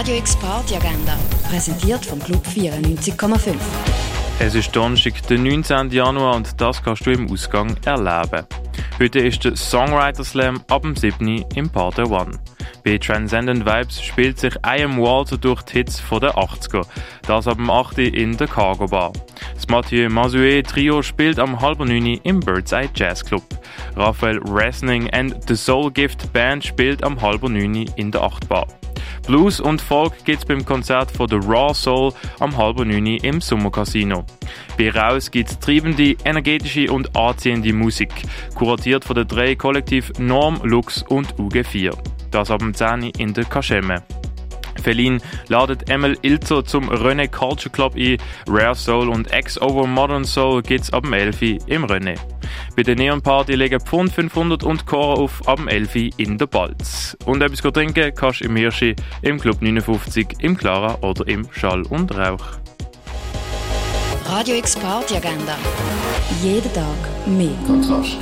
Radio X Party Agenda, präsentiert vom Club 94,5. Es ist Donnerstag, der 19. Januar und das kannst du im Ausgang erleben. Heute ist der Songwriter Slam ab dem 7. im Part One. Bei Transcendent Vibes spielt sich I Am Walter durch die Hits von den 80er. Das ab dem 8. in der Cargo Bar. Das Mathieu Mazoué Trio spielt am halben 9. im Bird's Eye Jazz Club. Raphael Wrestling and The Soul Gift Band spielt am halben 9. in der 8 Bar. Blues und Folk gibt's beim Konzert von The Raw Soul am halben 9 im Sommercasino. Bei Raus gibt's treibende, energetische und anziehende Musik, kuratiert von den drei Kollektiv Norm, Lux und UG4. Das ab dem 10 in der Kaschemme. Feline ladet Emil Ilzer zum René Culture Club ein. Rare Soul und X Over Modern Soul gibt's ab dem 11 im René. Bei der Neon Party legen Pfund 500 und Chor auf dem 11 in der Balz. Und etwas trinken kannst du im Hirschi, im Club 59, im Clara oder im Schall und Rauch. Radio X Party Agenda. Jeden Tag mehr. Kontrast.